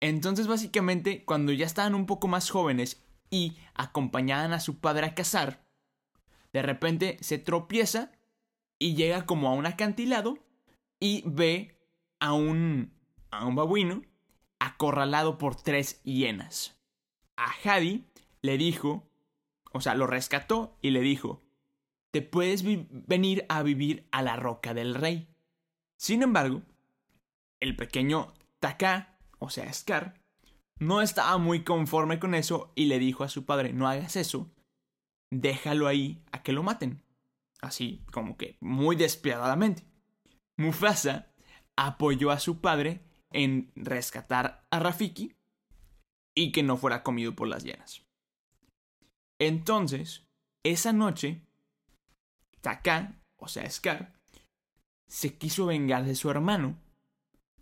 Entonces, básicamente, cuando ya estaban un poco más jóvenes y acompañaban a su padre a cazar, de repente se tropieza y llega como a un acantilado y ve a un, a un babuino acorralado por tres hienas. A Hadi le dijo, o sea, lo rescató y le dijo, te puedes venir a vivir a la roca del rey. Sin embargo, el pequeño Taka, o sea, Scar, no estaba muy conforme con eso y le dijo a su padre, no hagas eso, déjalo ahí a que lo maten. Así como que muy despiadadamente. Mufasa apoyó a su padre en rescatar a Rafiki y que no fuera comido por las hienas. Entonces, esa noche, Taka, o sea, Scar, se quiso vengar de su hermano,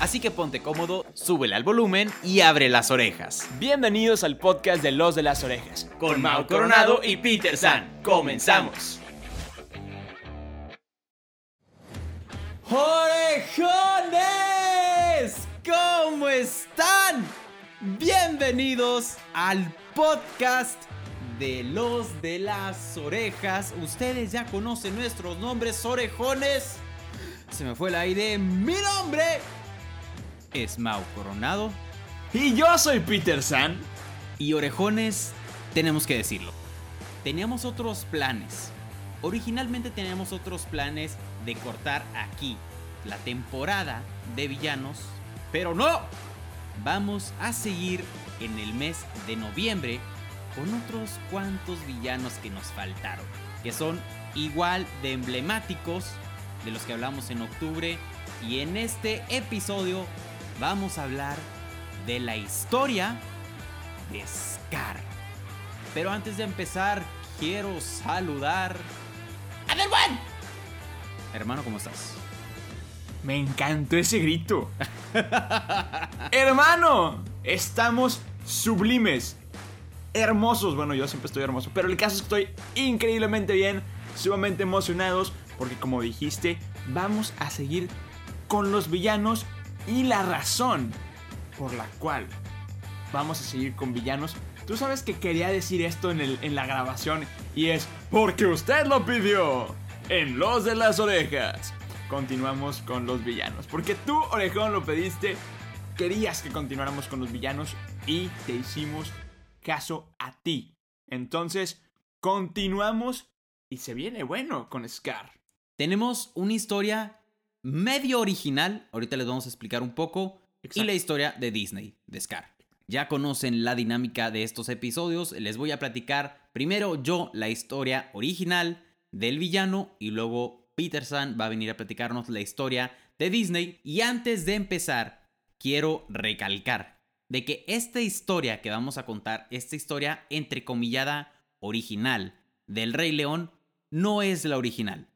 Así que ponte cómodo, súbele al volumen y abre las orejas. Bienvenidos al podcast de Los de las Orejas. Con Mau Coronado y Peter San. Comenzamos. ¡Orejones! ¿Cómo están? Bienvenidos al podcast de Los de las Orejas. Ustedes ya conocen nuestros nombres, orejones. Se me fue el aire. Mi nombre es Mau Coronado. Y yo soy Peter San. Y orejones, tenemos que decirlo. Teníamos otros planes. Originalmente teníamos otros planes de cortar aquí la temporada de villanos. Pero no. Vamos a seguir en el mes de noviembre con otros cuantos villanos que nos faltaron. Que son igual de emblemáticos de los que hablamos en octubre. Y en este episodio vamos a hablar de la historia de Scar. Pero antes de empezar, quiero saludar a. Hermano, ¿cómo estás? Me encantó ese grito. Hermano, estamos sublimes. Hermosos. Bueno, yo siempre estoy hermoso. Pero el caso es que estoy increíblemente bien. Sumamente emocionados. Porque como dijiste, vamos a seguir con los villanos y la razón por la cual vamos a seguir con villanos. Tú sabes que quería decir esto en, la grabación y es porque usted lo pidió en Los de las Orejas. Continuamos con los villanos. Porque tú, Orejón, lo pediste. Querías que continuáramos con los villanos y te hicimos caso a ti. Entonces, continuamos y se viene bueno con Scar. Tenemos una historia medio original, ahorita les vamos a explicar un poco, y la historia de Disney, de Scar. Ya conocen la dinámica de estos episodios, les voy a platicar primero yo la historia original del villano y luego Peterson va a venir a platicarnos la historia de Disney. Y antes de empezar, quiero recalcar de que esta historia que vamos a contar, esta historia entrecomillada original del Rey León, no es la original.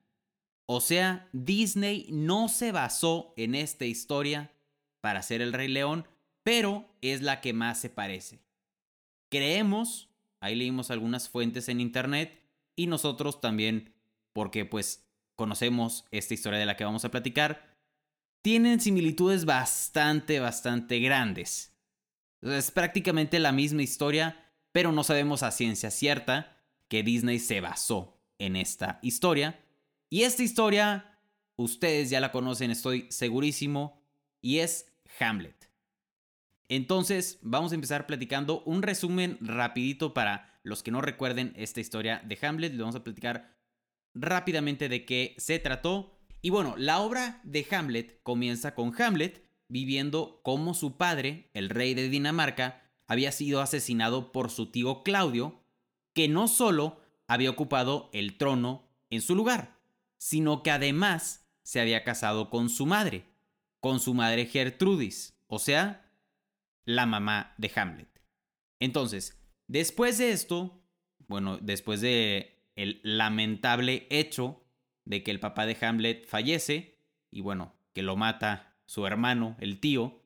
O sea, Disney no se basó en esta historia para hacer el Rey León, pero es la que más se parece. Creemos, ahí leímos algunas fuentes en internet y nosotros también, porque pues conocemos esta historia de la que vamos a platicar, tienen similitudes bastante, bastante grandes. Es prácticamente la misma historia, pero no sabemos a ciencia cierta que Disney se basó en esta historia y esta historia, ustedes ya la conocen, estoy segurísimo, y es Hamlet. Entonces, vamos a empezar platicando un resumen rapidito para los que no recuerden esta historia de Hamlet. Le vamos a platicar rápidamente de qué se trató. Y bueno, la obra de Hamlet comienza con Hamlet viviendo como su padre, el rey de Dinamarca, había sido asesinado por su tío Claudio, que no solo había ocupado el trono en su lugar, sino que además se había casado con su madre, con su madre Gertrudis, o sea, la mamá de Hamlet. Entonces, después de esto, bueno, después de el lamentable hecho de que el papá de Hamlet fallece y bueno, que lo mata su hermano, el tío,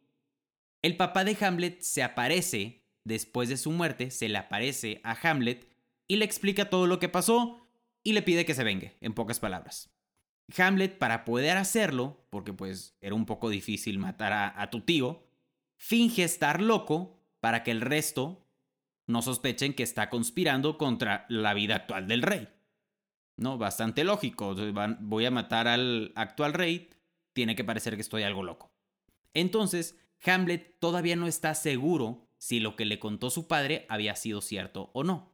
el papá de Hamlet se aparece después de su muerte, se le aparece a Hamlet y le explica todo lo que pasó y le pide que se vengue, en pocas palabras. Hamlet, para poder hacerlo, porque pues era un poco difícil matar a, a tu tío, finge estar loco para que el resto no sospechen que está conspirando contra la vida actual del rey. ¿No? Bastante lógico. Voy a matar al actual rey, tiene que parecer que estoy algo loco. Entonces, Hamlet todavía no está seguro si lo que le contó su padre había sido cierto o no.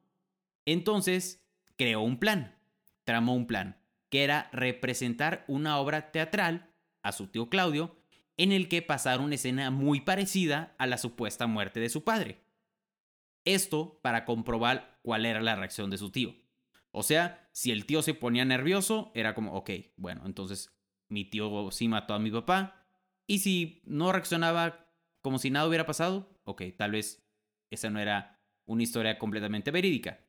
Entonces, creó un plan, tramó un plan, que era representar una obra teatral a su tío Claudio en el que pasara una escena muy parecida a la supuesta muerte de su padre. Esto para comprobar cuál era la reacción de su tío. O sea, si el tío se ponía nervioso, era como, ok, bueno, entonces mi tío sí mató a mi papá. Y si no reaccionaba como si nada hubiera pasado, ok, tal vez esa no era una historia completamente verídica.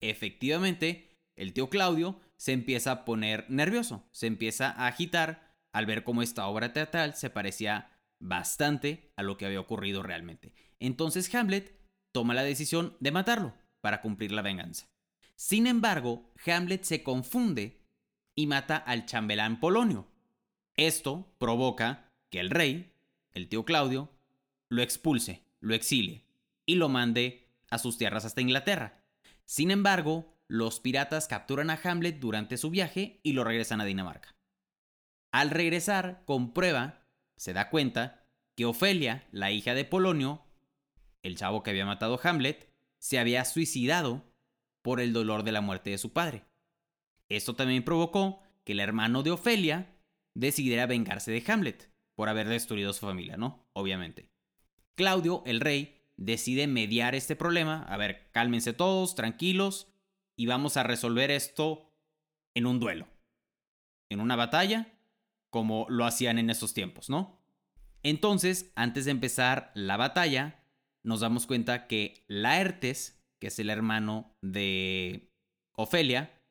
Efectivamente, el tío Claudio se empieza a poner nervioso, se empieza a agitar al ver cómo esta obra teatral se parecía bastante a lo que había ocurrido realmente. Entonces Hamlet toma la decisión de matarlo para cumplir la venganza. Sin embargo, Hamlet se confunde y mata al chambelán Polonio. Esto provoca que el rey, el tío Claudio, lo expulse, lo exilie y lo mande a sus tierras hasta Inglaterra. Sin embargo, los piratas capturan a Hamlet durante su viaje y lo regresan a Dinamarca. Al regresar, comprueba, se da cuenta, que Ofelia, la hija de Polonio, el chavo que había matado a Hamlet, se había suicidado por el dolor de la muerte de su padre. Esto también provocó que el hermano de Ofelia decidiera vengarse de Hamlet por haber destruido su familia, ¿no? Obviamente. Claudio, el rey, decide mediar este problema. A ver, cálmense todos, tranquilos, y vamos a resolver esto en un duelo. En una batalla, como lo hacían en esos tiempos, ¿no? Entonces, antes de empezar la batalla, nos damos cuenta que Laertes, que es el hermano de Ofelia,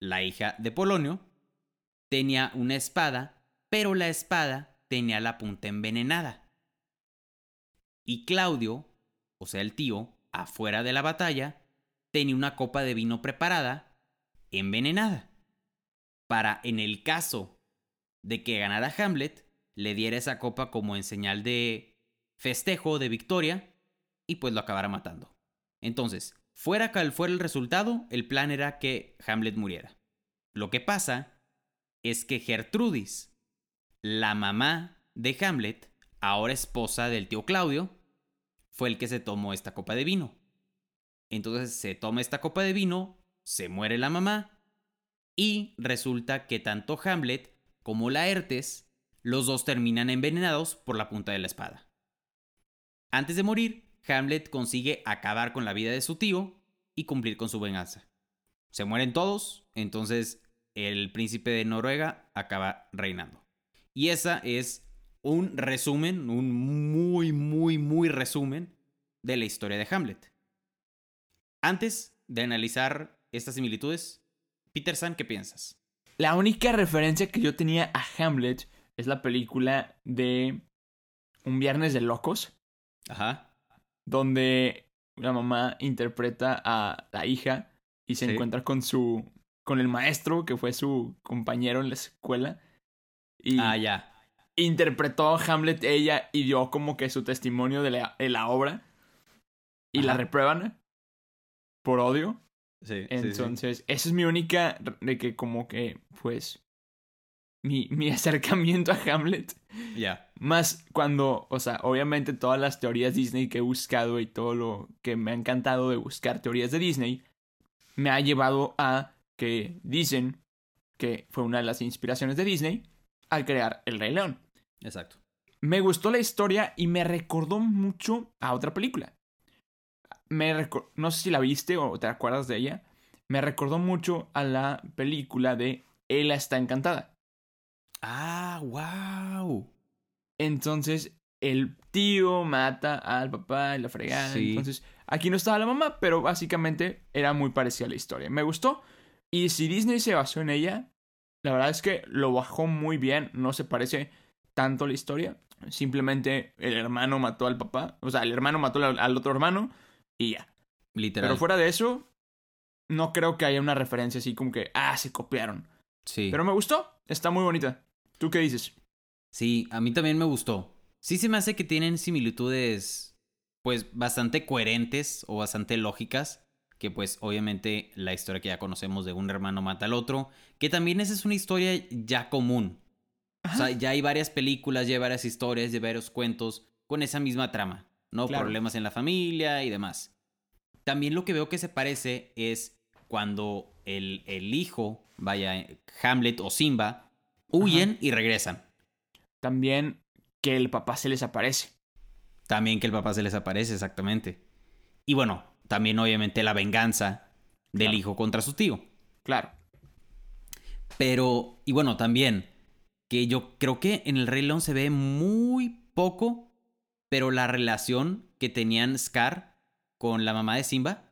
la hija de Polonio, tenía una espada, pero la espada tenía la punta envenenada. Y Claudio, o sea el tío, afuera de la batalla, tenía una copa de vino preparada, envenenada, para en el caso de que ganara Hamlet, le diera esa copa como en señal de festejo, de victoria, y pues lo acabara matando. Entonces, fuera cual fuera el resultado, el plan era que Hamlet muriera. Lo que pasa es que Gertrudis, la mamá de Hamlet, ahora esposa del tío Claudio, fue el que se tomó esta copa de vino. Entonces se toma esta copa de vino, se muere la mamá, y resulta que tanto Hamlet como Laertes, los dos terminan envenenados por la punta de la espada. Antes de morir, Hamlet consigue acabar con la vida de su tío y cumplir con su venganza. Se mueren todos, entonces el príncipe de Noruega acaba reinando. Y esa es un resumen, un muy, muy, muy resumen de la historia de Hamlet. Antes de analizar estas similitudes, Peterson, ¿qué piensas? La única referencia que yo tenía a Hamlet es la película de Un Viernes de Locos. Ajá. Donde la mamá interpreta a la hija y se encuentra con su con el maestro, que fue su compañero en la escuela. Y ah, ya. Interpretó a Hamlet ella y dio como que su testimonio de la, obra. Y la reprueban por odio. Sí. Entonces, esa es mi única de que como que, pues, mi, mi acercamiento a Hamlet. Ya. Más cuando, o sea, obviamente todas las teorías Disney que he buscado y todo lo que me ha encantado de buscar teorías de Disney, me ha llevado a que dicen que fue una de las inspiraciones de Disney al crear El Rey León. Exacto. Me gustó la historia y me recordó mucho a otra película. Me no sé si la viste o te acuerdas de ella. Me recordó mucho a la película de Ella está encantada. Ah, wow. Entonces, el tío mata al papá y la fregada. Sí. Entonces, aquí no estaba la mamá, pero básicamente era muy parecida a la historia. Me gustó. Y si Disney se basó en ella, la verdad es que lo bajó muy bien. No se parece tanto a la historia. Simplemente el hermano mató al papá. O sea, el hermano mató al, al otro hermano y ya. Literal. Pero fuera de eso, no creo que haya una referencia así como que, ah, se copiaron. Sí. Pero me gustó. Está muy bonita. ¿Tú qué dices? Sí, a mí también me gustó. Sí se me hace que tienen similitudes, pues, bastante coherentes o bastante lógicas. Que pues, obviamente, la historia que ya conocemos de un hermano mata al otro. Que también esa es una historia ya común. O sea, ya hay varias películas, ya hay varias historias, ya hay varios cuentos con esa misma trama. ¿No? Claro. Problemas en la familia y demás. También lo que veo que se parece es cuando el, el hijo, vaya, Hamlet o Simba, huyen y regresan. También que el papá se les aparece. También que el papá se les aparece, exactamente. Y bueno, también obviamente la venganza del Claro. hijo contra su tío. Claro. Pero, y bueno, también, que yo creo que en el Rey León se ve muy poco, pero la relación que tenían Scar con la mamá de Simba,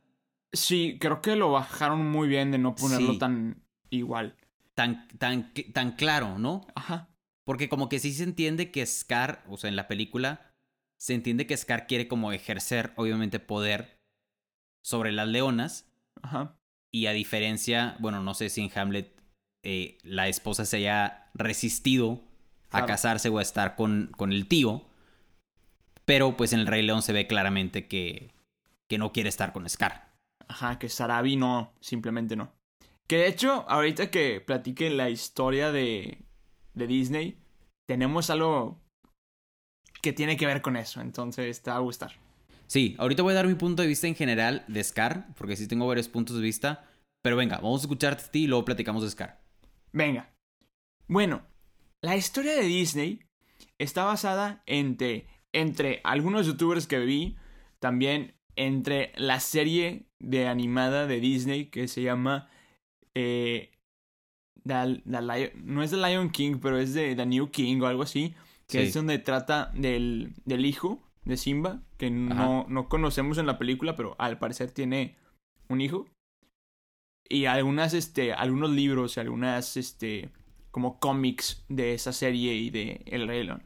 Sí, creo que lo bajaron muy bien de no ponerlo Sí. tan igual. tan, tan, tan claro, ¿no? Ajá. Porque como que sí se entiende que Scar, o sea, en la película, se entiende que Scar quiere como ejercer, obviamente, poder sobre las leonas. Ajá. Y a diferencia, bueno, no sé si en Hamlet eh, la esposa se haya resistido a casarse o a estar con, con el tío. Pero pues en el Rey León se ve claramente que, que no quiere estar con Scar. Ajá, que Sarabi no, simplemente no. Que de hecho, ahorita que platique la historia de, de Disney, tenemos algo que tiene que ver con eso, entonces te va a gustar. Sí, ahorita voy a dar mi punto de vista en general de Scar, porque sí tengo varios puntos de vista. Pero venga, vamos a escucharte a ti y luego platicamos de Scar. Venga. Bueno, la historia de Disney está basada entre, entre algunos youtubers que vi, también entre la serie de animada de Disney que se llama... eh, The- The Lion- no es The Lion King, pero es de The New King o algo así, que Sí. es donde trata del, del hijo de Simba, que no, no conocemos en la película, pero al parecer tiene un hijo. Y algunas, este, algunos libros y algunas, este, como cómics de esa serie y de El Rey León.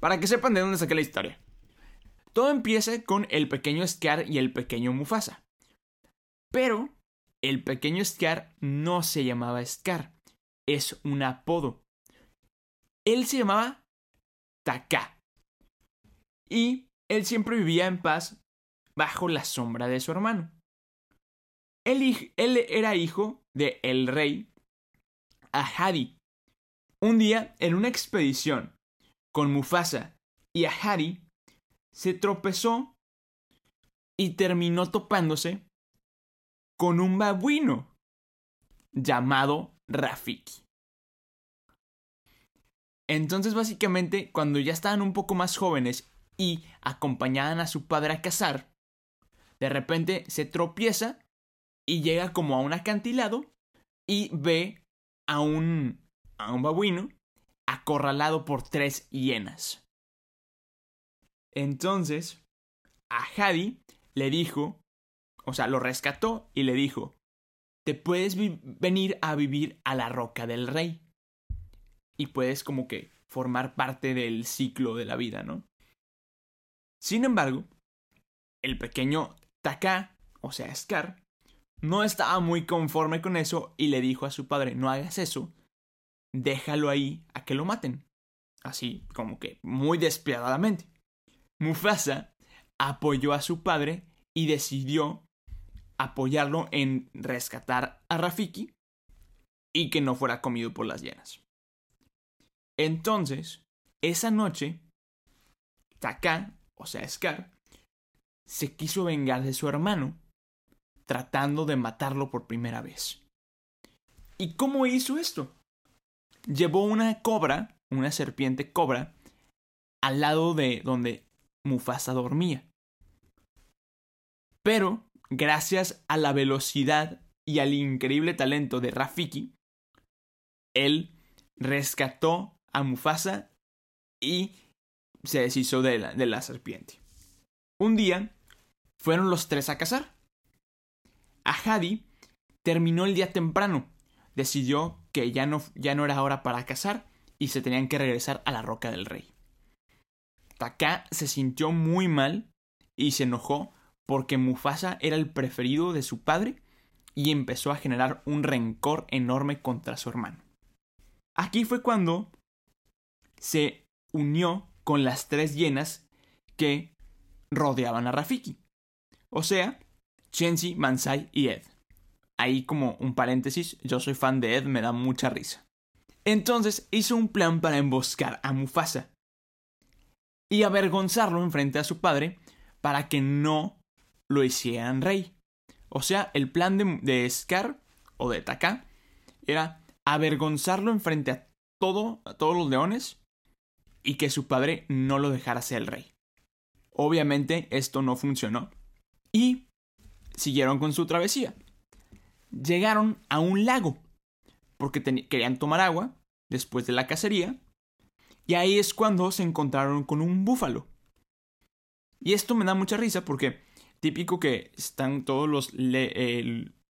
Para que sepan de dónde saqué la historia. Todo empieza con el pequeño Scar y el pequeño Mufasa. Pero el pequeño Scar no se llamaba Scar, es un apodo. Él se llamaba Taka. Y él siempre vivía en paz bajo la sombra de su hermano. Él, era hijo de el rey Ahadi. Un día, en una expedición con Mufasa y Ahadi, se tropezó y terminó topándose con un babuino llamado Rafiki. Entonces, básicamente, cuando ya estaban un poco más jóvenes y acompañaban a su padre a cazar, de repente se tropieza y llega como a un acantilado y ve a un, a un babuino acorralado por tres hienas. Entonces, a Hadi le dijo, o sea, lo rescató y le dijo, te puedes venir a vivir a la roca del rey. Y puedes como que formar parte del ciclo de la vida, ¿no? Sin embargo, el pequeño Taka, o sea, Scar, no estaba muy conforme con eso y le dijo a su padre, no hagas eso, déjalo ahí a que lo maten. Así como que muy despiadadamente. Mufasa apoyó a su padre y decidió apoyarlo en rescatar a Rafiki y que no fuera comido por las hienas. Entonces, esa noche, Taka, o sea, Scar, se quiso vengar de su hermano, tratando de matarlo por primera vez. ¿Y cómo hizo esto? Llevó una cobra, una serpiente cobra, al lado de donde Mufasa dormía. Pero, gracias a la velocidad y al increíble talento de Rafiki, él rescató a Mufasa y se deshizo de la, de la serpiente. Un día fueron los tres a cazar. Ahadi terminó el día temprano. Decidió que ya no, ya no era hora para cazar y se tenían que regresar a la roca del rey. Taka se sintió muy mal y se enojó porque Mufasa era el preferido de su padre y empezó a generar un rencor enorme contra su hermano. Aquí fue cuando se unió con las tres hienas que rodeaban a Rafiki. O sea, Chenzi, Mansai y Ed. Ahí como un paréntesis, yo soy fan de Ed, me da mucha risa. Entonces hizo un plan para emboscar a Mufasa y avergonzarlo enfrente a su padre para que no lo hicieran rey. O sea, el plan de, Scar o de Taka era avergonzarlo enfrente a, a todos los leones y que su padre no lo dejara ser el rey. Obviamente esto no funcionó y siguieron con su travesía. Llegaron a un lago porque querían tomar agua después de la cacería y ahí es cuando se encontraron con un búfalo. Y esto me da mucha risa porque típico que están todos los,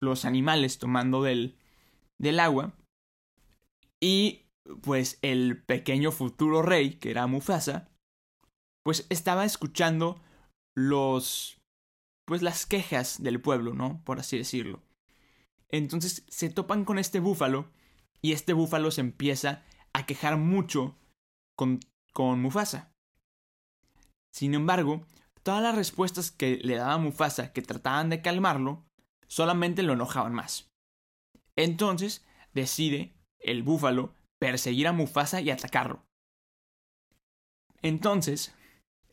los animales tomando del, del agua y pues el pequeño futuro rey, que era Mufasa, pues estaba escuchando los pues las quejas del pueblo, ¿no? Por así decirlo. Entonces se topan con este búfalo y este búfalo se empieza a quejar mucho con, con Mufasa. Sin embargo, todas las respuestas que le daba Mufasa que trataban de calmarlo, solamente lo enojaban más. Entonces decide el búfalo perseguir a Mufasa y atacarlo. Entonces,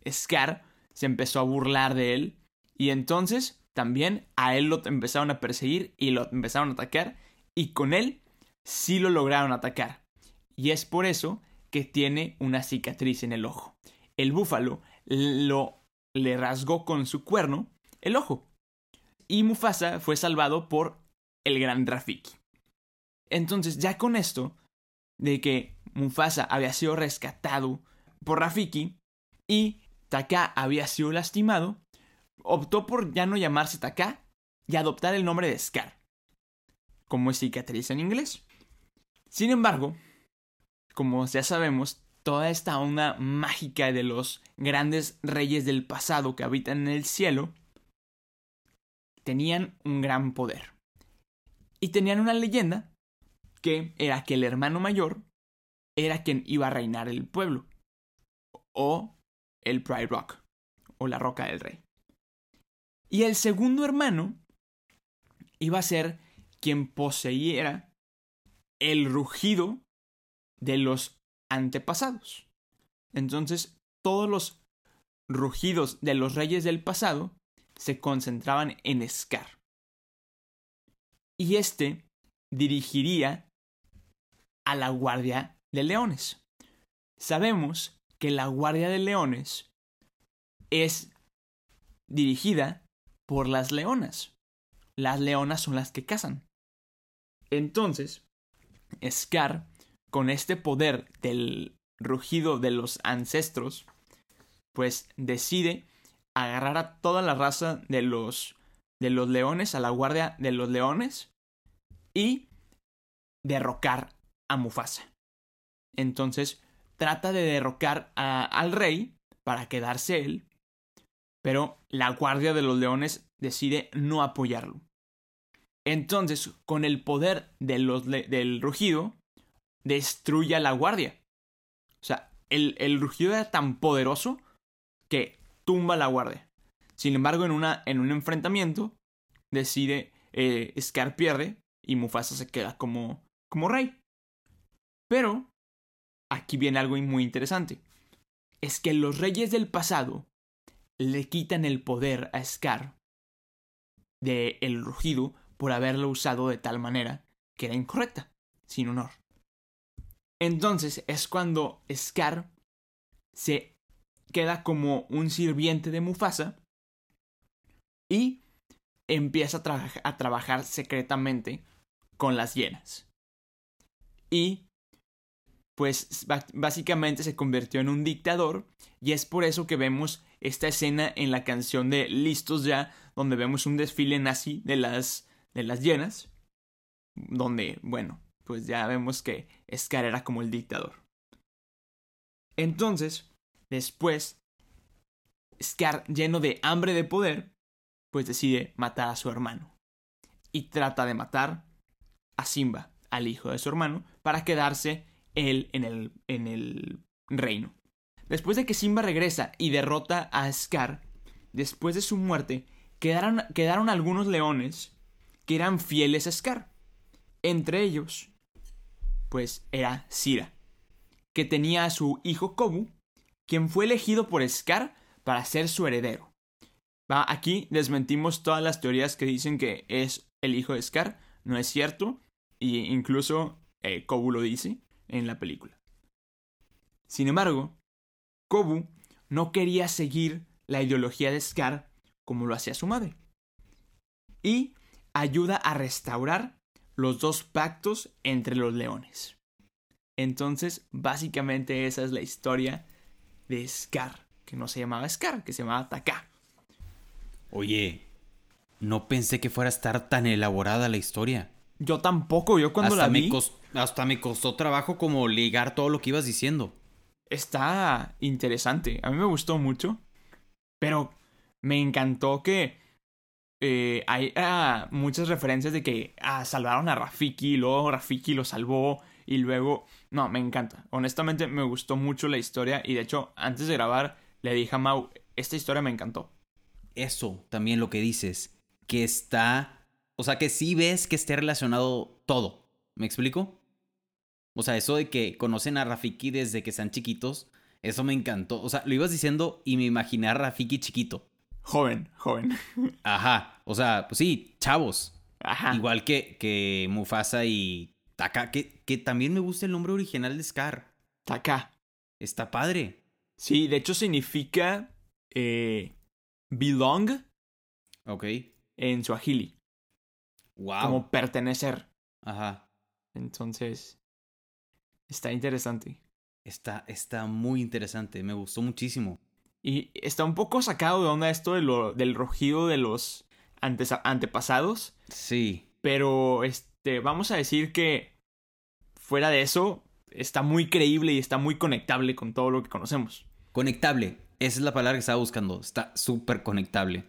Scar se empezó a burlar de él y entonces también a él lo empezaron a perseguir y lo empezaron a atacar y con él sí lo lograron atacar. Y es por eso que tiene una cicatriz en el ojo. El búfalo lo le rasgó con su cuerno el ojo. Y Mufasa fue salvado por el gran Rafiki. Entonces, ya con esto, de que Mufasa había sido rescatado por Rafiki y Taka había sido lastimado, optó por ya no llamarse Taka y adoptar el nombre de Scar, como es cicatriz en inglés. Sin embargo, como ya sabemos, toda esta onda mágica de los grandes reyes del pasado que habitan en el cielo, tenían un gran poder. Y tenían una leyenda que era que el hermano mayor era quien iba a reinar el pueblo, o el Pride Rock, o la roca del rey. Y el segundo hermano iba a ser quien poseyera el rugido de los antepasados. Entonces, todos los rugidos de los reyes del pasado se concentraban en Scar. Y este dirigiría a la Guardia de Leones. Sabemos que la Guardia de Leones es dirigida por las leonas. Las leonas son las que cazan. Entonces, Scar con este poder del rugido de los ancestros, pues decide agarrar a toda la raza de los de los leones, a la guardia de los leones y derrocar a Mufasa. Entonces trata de derrocar al rey para quedarse él, pero la guardia de los leones decide no apoyarlo. Entonces, con el poder del rugido, destruye a la guardia. O sea, el, el rugido era tan poderoso que tumba a la guardia. Sin embargo, en, una, en un enfrentamiento, decide, eh, Scar pierde y Mufasa se queda como, como rey. Pero, aquí viene algo muy interesante. Es que los reyes del pasado le quitan el poder a Scar de el rugido por haberlo usado de tal manera que era incorrecta, sin honor. Entonces es cuando Scar se queda como un sirviente de Mufasa y empieza a, trabajar secretamente con las hienas. Y pues básicamente se convirtió en un dictador y es por eso que vemos esta escena en la canción de Listos ya, donde vemos un desfile nazi de las, de las llenas, donde, bueno, pues ya vemos que Scar era como el dictador. Entonces, después, Scar, lleno de hambre de poder, pues decide matar a su hermano. Y trata de matar a Simba, al hijo de su hermano, para quedarse él en el, en el reino. Después de que Simba regresa y derrota a Scar, después de su muerte, quedaron, quedaron algunos leones que eran fieles a Scar. Entre ellos, pues era Sira, que tenía a su hijo Kobu, quien fue elegido por Scar para ser su heredero. Va, aquí desmentimos todas las teorías que dicen que es el hijo de Scar, no es cierto, y incluso eh, Kobu lo dice en la película. Sin embargo, Kobu no quería seguir la ideología de Scar como lo hacía su madre. Y ayuda a restaurar los dos pactos entre los leones. Entonces, básicamente esa es la historia de Scar, que no se llamaba Scar, que se llamaba Taka. Oye, no pensé que fuera a estar tan elaborada la historia. Yo tampoco, yo cuando la vi... hasta me costó trabajo como ligar todo lo que ibas diciendo. Está interesante, a mí me gustó mucho, pero me encantó que eh, hay ah, muchas referencias de que ah, salvaron a Rafiki, luego Rafiki lo salvó y luego... No, me encanta. Honestamente me gustó mucho la historia y de hecho antes de grabar le dije a Mau, esta historia me encantó. Eso, también lo que dices, que está o sea, que sí ves que esté relacionado todo. ¿Me explico? O sea, eso de que conocen a Rafiki desde que sean chiquitos, eso me encantó. O sea, lo ibas diciendo y me imaginé a Rafiki chiquito. Joven, joven. Ajá. O sea, pues sí, chavos. Ajá. Igual que, que Mufasa y Taka, que, que también me gusta el nombre original de Scar. Taka. Está padre. Sí, de hecho significa eh, belong. Ok. En Swahili. Como pertenecer. Ajá. Entonces, está interesante. Está, está muy interesante, me gustó muchísimo. Y está un poco sacado de onda esto de lo, del rojido de los antepasados. Sí. Pero, este, vamos a decir que fuera de eso, está muy creíble y está muy conectable con todo lo que conocemos. Conectable, esa es la palabra que estaba buscando. Está súper conectable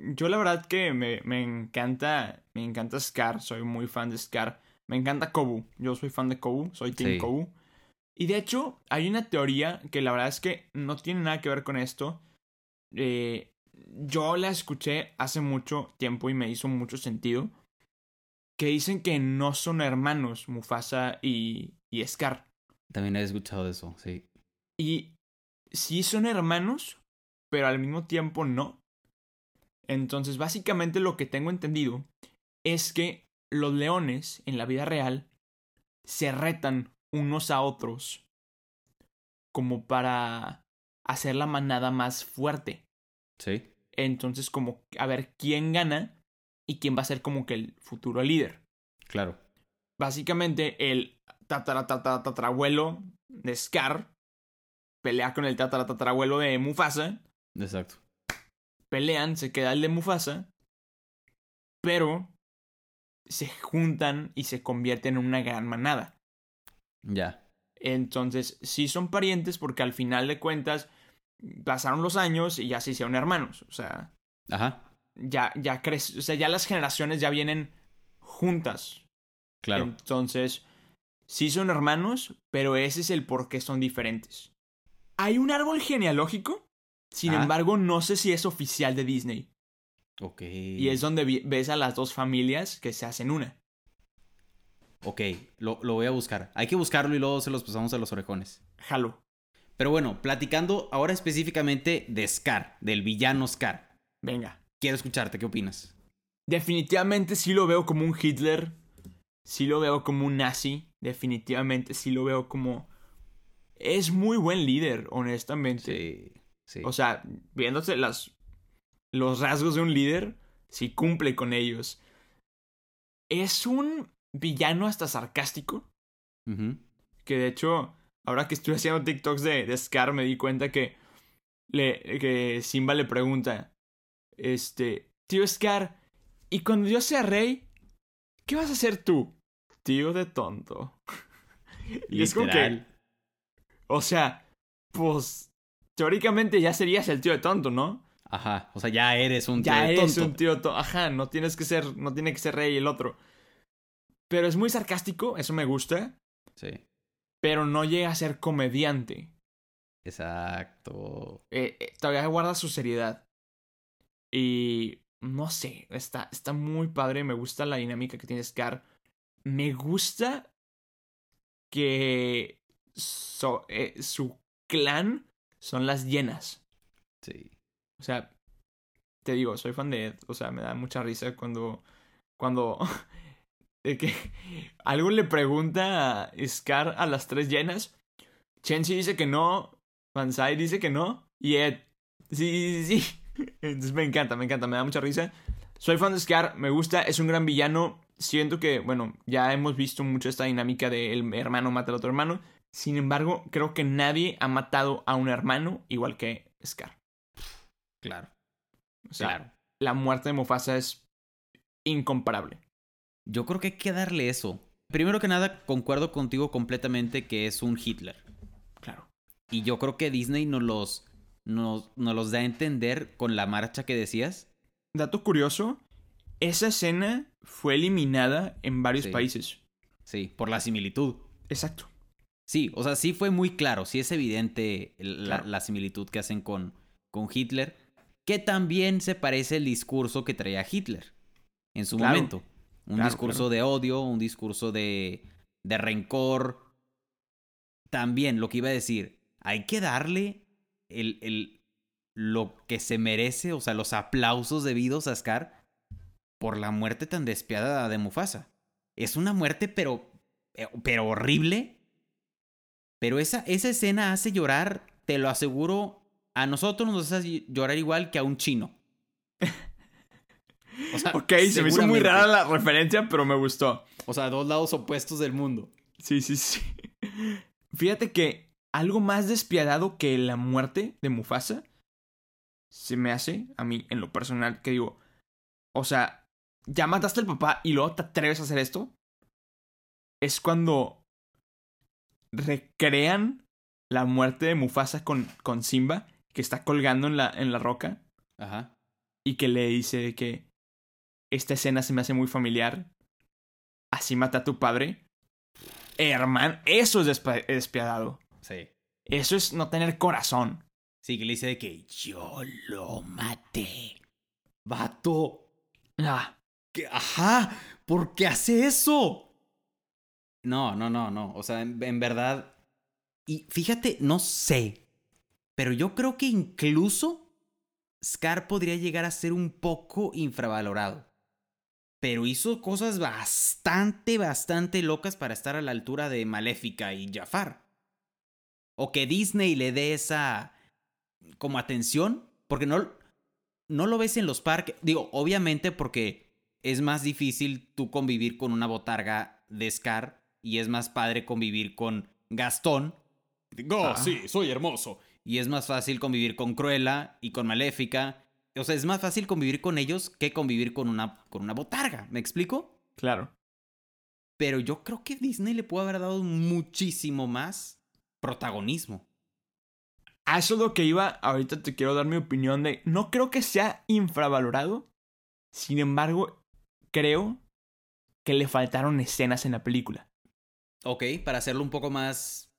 yo la verdad que me, me, encanta, me encanta Scar, soy muy fan de Scar. Me encanta Kobu, yo soy fan de Kobu, soy Team Kobu. Y de hecho, hay una teoría que la verdad es que no tiene nada que ver con esto. Eh, yo la escuché hace mucho tiempo y me hizo mucho sentido. Que dicen que no son hermanos Mufasa y, y Scar. También he escuchado eso, sí. Y sí son hermanos, pero al mismo tiempo no. Entonces, básicamente lo que tengo entendido es que los leones en la vida real se retan unos a otros como para hacer la manada más fuerte. Sí. Entonces, como a ver quién gana y quién va a ser como que el futuro líder. Claro. Básicamente, el tataratatarabuelo de Scar pelea con el tataratatarabuelo de Mufasa. Exacto pelean, se queda el de Mufasa, pero se juntan y se convierten en una gran manada. Ya. Entonces, sí son parientes porque al final de cuentas pasaron los años y ya se hicieron hermanos. O sea. Ajá. Ya, ya crece. O sea, ya las generaciones ya vienen juntas. Claro. Entonces, sí son hermanos, pero ese es el por qué son diferentes. Hay un árbol genealógico sin embargo, no sé si es oficial de Disney. Ok. Y es donde ves a las dos familias que se hacen una. Ok, lo, lo, voy a buscar. Hay que buscarlo y luego se los pasamos a los orejones. Jalo. Pero bueno, platicando ahora específicamente de Scar, del villano Scar. Venga. Quiero escucharte, ¿qué opinas? Definitivamente sí lo veo como un Hitler. Sí lo veo como un nazi. Definitivamente sí lo veo como... Es muy buen líder, honestamente. Sí. O sea, viéndose las, los rasgos de un líder, si cumple con ellos. Es un villano hasta sarcástico. Que de hecho, ahora que estoy haciendo TikToks de, de Scar, me di cuenta que, le, que Simba le pregunta, este, tío Scar, ¿y cuando yo sea rey, qué vas a hacer tú? Tío de tonto. y es como que, o sea, pues, teóricamente ya serías el tío de tonto, ¿no? Ajá, o sea, ya eres un tío ya eres un tío tonto. Ajá, no tienes que ser, no tiene que ser rey el otro. Pero es muy sarcástico, eso me gusta. Sí, Pero no llega a ser comediante. exacto. Eh, eh, todavía guarda su seriedad. Y no sé, está, está muy padre. Me gusta la dinámica que tiene Scar. Me gusta que so- eh, su clan son las llenas. Sí. O sea, te digo, soy fan de Ed. O sea, me da mucha risa cuando. Cuando. de que algo le pregunta a Scar a las tres llenas. Chensi dice que no. Bansai dice que no. Y Ed. Sí, sí, sí. Entonces me encanta, me encanta, me da mucha risa. Soy fan de Scar, me gusta, es un gran villano. Siento que, bueno, ya hemos visto mucho esta dinámica de el hermano mata al otro hermano. Sin embargo, creo que nadie ha matado a un hermano igual que Scar. Claro, O sea, claro. la muerte de Mufasa es incomparable. Yo creo que hay que darle eso. Primero que nada, concuerdo contigo completamente que es un Hitler. Claro. Y yo creo que Disney nos los, nos, nos los da a entender con la marcha que decías. Dato curioso, esa escena fue eliminada en varios Sí. países. Sí, por la similitud. Exacto. Sí, o sea, sí fue muy claro, sí es evidente la, Claro. la similitud que hacen con, con Hitler, que también se parece el discurso que traía Hitler en su Claro. momento. Un Claro, discurso claro. de odio, un discurso de, de rencor. También lo que iba a decir, hay que darle el, el, lo que se merece, o sea, los aplausos debidos a Scar por la muerte tan despiadada de Mufasa. Es una muerte, pero, eh, pero horrible. Pero esa, esa escena hace llorar, te lo aseguro, a nosotros nos hace llorar igual que a un chino. O sea, Ok, se me hizo muy rara la referencia, pero me gustó. O sea, dos lados opuestos del mundo. Sí, sí, sí. Fíjate que algo más despiadado que la muerte de Mufasa se me hace a mí, en lo personal, que digo, o sea, ya mataste al papá y luego te atreves a hacer esto. Es cuando recrean la muerte de Mufasa con, con Simba, que está colgando en la, en la roca, Ajá. y que le dice que esta escena se me hace muy familiar. Así mata a tu padre. Hermano, eso es despiadado. Sí. Eso es no tener corazón. Sí, que le dice de que yo lo maté. Vato. Ah, ¿Qué? Ajá. ¿Por qué hace eso? No, no, no, no. O sea, en, en verdad. Y fíjate, no sé. Pero yo creo que incluso Scar podría llegar a ser un poco infravalorado. Pero hizo cosas bastante, bastante locas para estar a la altura de Maléfica y Jafar. O que Disney le dé esa como atención, porque no, no lo ves en los parques. Digo, obviamente porque es más difícil tú convivir con una botarga de Scar y es más padre convivir con Gastón. Digo, Ah. sí, soy hermoso. Y es más fácil convivir con Cruella y con Maléfica. O sea, es más fácil convivir con ellos que convivir con una, con una botarga. ¿Me explico? claro. Pero yo creo que Disney le pudo haber dado muchísimo más protagonismo. A eso es lo que iba. Ahorita te quiero dar mi opinión de. No creo que sea infravalorado. Sin embargo, creo que le faltaron escenas en la película. Ok, para hacerlo un poco más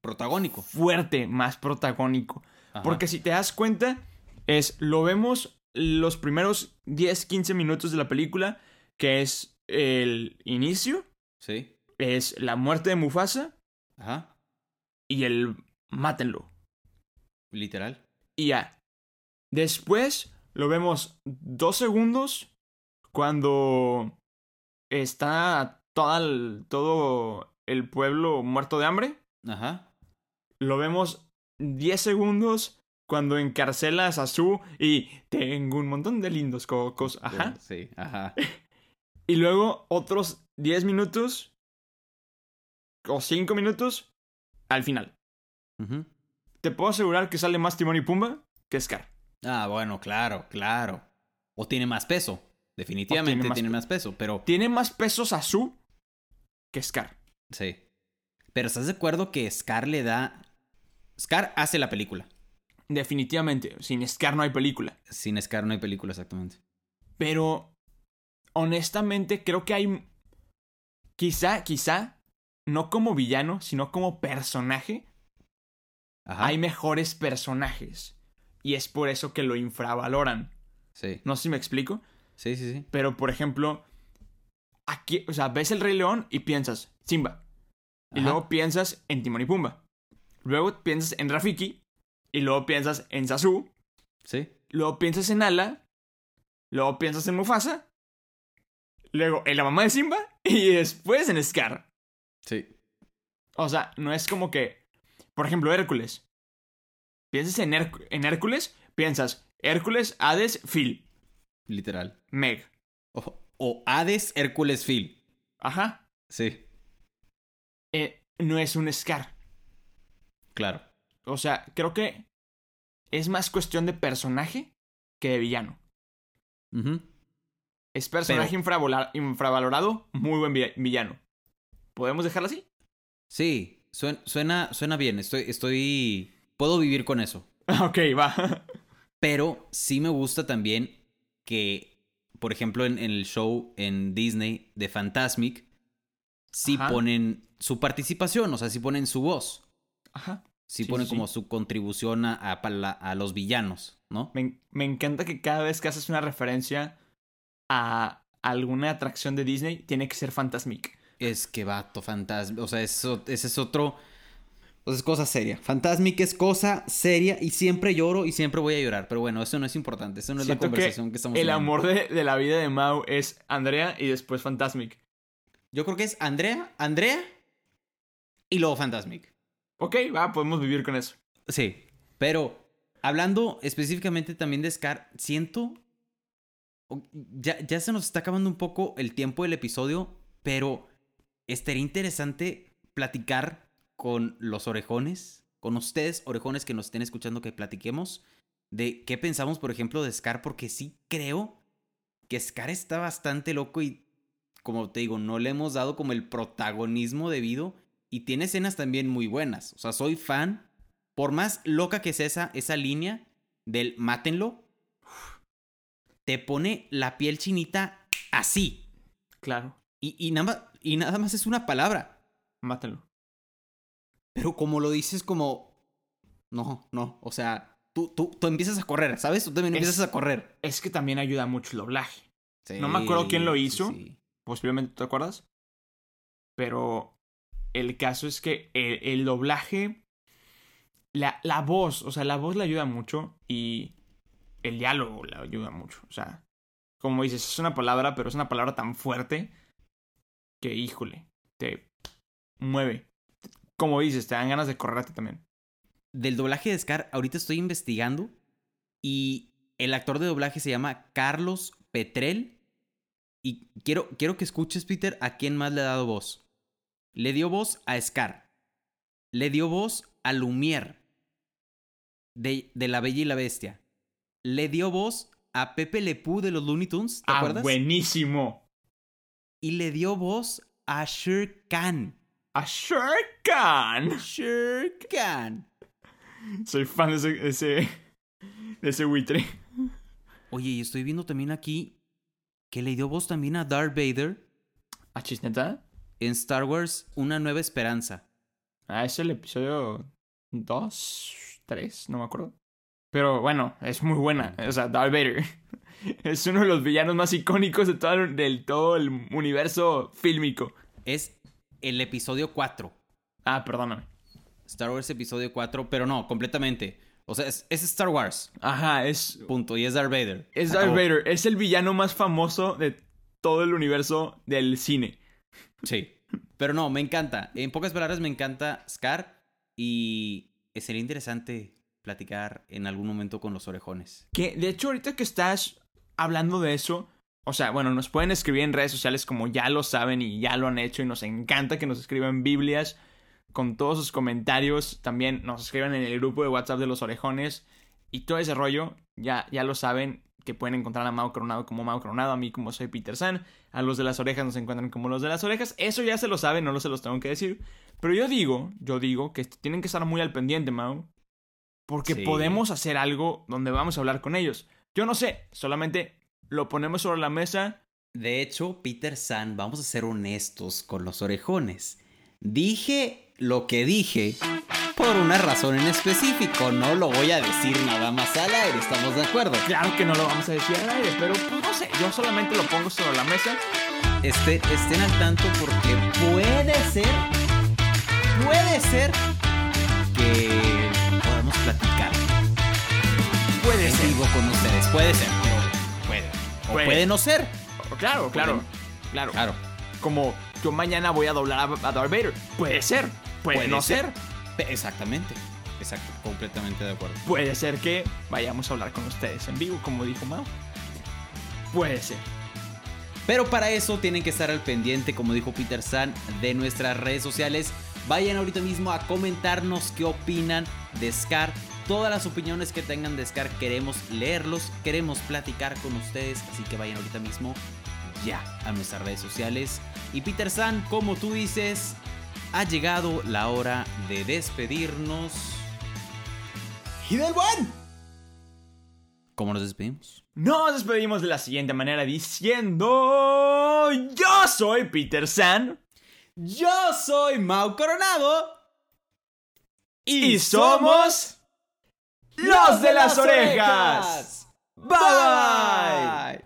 protagónico. Fuerte, más protagónico. Ajá. Porque si te das cuenta, es lo vemos los primeros 10, 15 minutos de la película, que es el inicio, Sí. es la muerte de Mufasa Ajá. y el mátenlo. Literal. Y ya. Después lo vemos dos segundos cuando está toda el- todo el pueblo muerto de hambre. Ajá. Lo vemos 10 segundos cuando encarcela a Sasu y tengo un montón de lindos cocos. Ajá. Sí, ajá. Y luego otros 10 minutos o 5 minutos al final. Te puedo asegurar que sale más Timón y Pumba que Scar. Ah, bueno, claro, claro. O tiene más peso. Definitivamente más tiene más peso, pero Tiene más pesos a su que Scar. sí. Pero ¿estás de acuerdo que Scar le da... Scar hace la película. Definitivamente, sin Scar no hay película. Sin Scar no hay película, exactamente. Pero, honestamente, creo que hay... Quizá, quizá, no como villano, sino como personaje, Ajá. hay mejores personajes. Y es por eso que lo infravaloran. Sí. No sé si me explico. Sí, sí, sí. Pero, por ejemplo, aquí, o sea, ves el Rey León y piensas, Simba. Y Ajá. luego piensas en Timón y Pumba. Luego piensas en Rafiki. Y luego piensas en Sasu. Sí. Luego piensas en Ala. Luego piensas en Mufasa. Luego en la mamá de Simba. Y después en Scar. Sí. O sea, no es como que. Por ejemplo, Hércules. Piensas en, en Hércules. Piensas Hércules, Hades, Phil. Literal. Meg. O, o Hades Hércules Phil. Ajá. Sí. Eh, no es un Scar. Claro. O sea, creo que es más cuestión de personaje que de villano. Es personaje Pero- infravalorado, muy buen vi- villano. ¿Podemos dejarlo así? Sí. Suena, suena, suena bien. Estoy, estoy... Puedo vivir con eso. ok, va. Pero sí me gusta también que, por ejemplo, en, en el show en Disney de Fantasmic, sí Ajá. ponen su participación, o sea, sí ponen su voz. Ajá. Sí, Sí, ponen sí, como su contribución a, a, a los villanos, ¿no? Me, me encanta que cada vez que haces una referencia a alguna atracción de Disney, tiene que ser Fantasmic. Es que vato, fantasma. O sea, eso, ese es otro. O sea, es cosa seria. Fantasmic es cosa seria y siempre lloro y siempre voy a llorar. Pero bueno, eso no es importante. Eso no es la Siento que conversación que, estamos El teniendo. amor de, de la vida de Mao es Andrea y después Fantasmic. Yo creo que es Andrea, Andrea y luego Fantasmic. Ok, va, podemos vivir con eso. Sí, pero hablando específicamente también de Scar, siento. Ya, ya se nos está acabando un poco el tiempo del episodio, pero estaría interesante platicar con los orejones, con ustedes, orejones que nos estén escuchando, que platiquemos de qué pensamos, por ejemplo, de Scar, porque sí creo que Scar está bastante loco y, como te digo, no le hemos dado como el protagonismo debido y tiene escenas también muy buenas. O sea, soy fan por más loca que sea esa, esa línea del mátenlo, te pone la piel chinita así. Claro, Y, y nada, más, y nada más es una palabra. mátenlo. Pero como lo dices como... No, no. O sea, tú, tú, tú empiezas a correr, ¿sabes? Tú también Es- empiezas a correr. Es que también ayuda mucho el doblaje. Sí, No me acuerdo quién lo sí, hizo. sí. Posiblemente te acuerdas. Pero el caso es que el, el doblaje, la, la voz, o sea, la voz le ayuda mucho y el diálogo le ayuda mucho. O sea, como dices, es una palabra, pero es una palabra tan fuerte que, híjole, te mueve. Como dices, te dan ganas de correr a ti también. Del doblaje de Scar, ahorita estoy investigando y el actor de doblaje se llama Carlos Petrel. Y quiero, quiero que escuches, Peter, a quién más le ha dado voz. Le dio voz a Scar. Le dio voz a Lumière de, de La Bella y la Bestia. Le dio voz a Pepe Le Pew de los Looney Tunes, ¿te ah, acuerdas? buenísimo. Y le dio voz a Shere Khan. A Shere Khan. Shere Khan. Soy fan de ese, de ese, de ese buitre. Oye, y estoy viendo también aquí que le dio voz también a Darth Vader ¿A chisneta? en Star Wars Una Nueva Esperanza. Ah, es el episodio 2, 3, no me acuerdo. Pero bueno, es muy buena. O sea, Darth Vader es uno de los villanos más icónicos de todo, el- del todo el universo fílmico. Es el episodio 4. Ah, perdóname. Star Wars episodio 4, pero no, completamente. O sea, es, es Star Wars. Ajá, es, Punto. Y es Darth Vader. es Darth acabó. Vader. Es el villano más famoso de todo el universo del cine. Sí. Pero no, me encanta. En pocas palabras, me encanta Scar. Y sería interesante platicar en algún momento con los orejones. Que de hecho, ahorita que estás hablando de eso, o sea, bueno, nos pueden escribir en redes sociales como ya lo saben y ya lo han hecho y nos encanta que nos escriban Biblias con todos sus comentarios. También nos escriben en el grupo de WhatsApp de los orejones. Y todo ese rollo, ya, ya lo saben, que pueden encontrar a Mau Coronado como Mau Coronado, a mí como soy Peter San, a los de las orejas nos encuentran como los de las orejas. Eso ya se lo saben, no lo se los tengo que decir. Pero yo digo, yo digo que tienen que estar muy al pendiente, Mau. Porque Sí. podemos hacer algo donde vamos a hablar con ellos. Yo no sé, solamente lo ponemos sobre la mesa. De hecho, Peter San, vamos a ser honestos con los orejones. Dije lo que dije por una razón en específico. No lo voy a decir nada más al aire, ¿estamos de acuerdo? Claro que no lo vamos a decir al aire, pero pues no sé, yo solamente lo pongo sobre la mesa. Este, estén al tanto porque puede ser, puede ser que podamos platicar Puede ser. vivo con ustedes. Puede ser, pero puede. O Puede. puede no ser. Claro, claro, claro. Claro. Como yo mañana voy a doblar a, a Darth Vader. Puede ser, puede, Puede no ser. Exactamente. Exacto, completamente de acuerdo. Puede ser que vayamos a hablar con ustedes en vivo, como dijo Mao. Puede ser. Pero para eso tienen que estar al pendiente, como dijo Peter San, de nuestras redes sociales. Vayan ahorita mismo a comentarnos qué opinan de Scar. Todas las opiniones que tengan de Scar queremos leerlos, queremos platicar con ustedes. Así que vayan ahorita mismo ya a nuestras redes sociales. Y Peter San, como tú dices, ha llegado la hora de despedirnos. ¡Y del buen! ¿Cómo nos despedimos? Nos despedimos de la siguiente manera diciendo... Yo soy Peter San Yo soy Mau Coronado. y somos los de las orejas. Bye bye.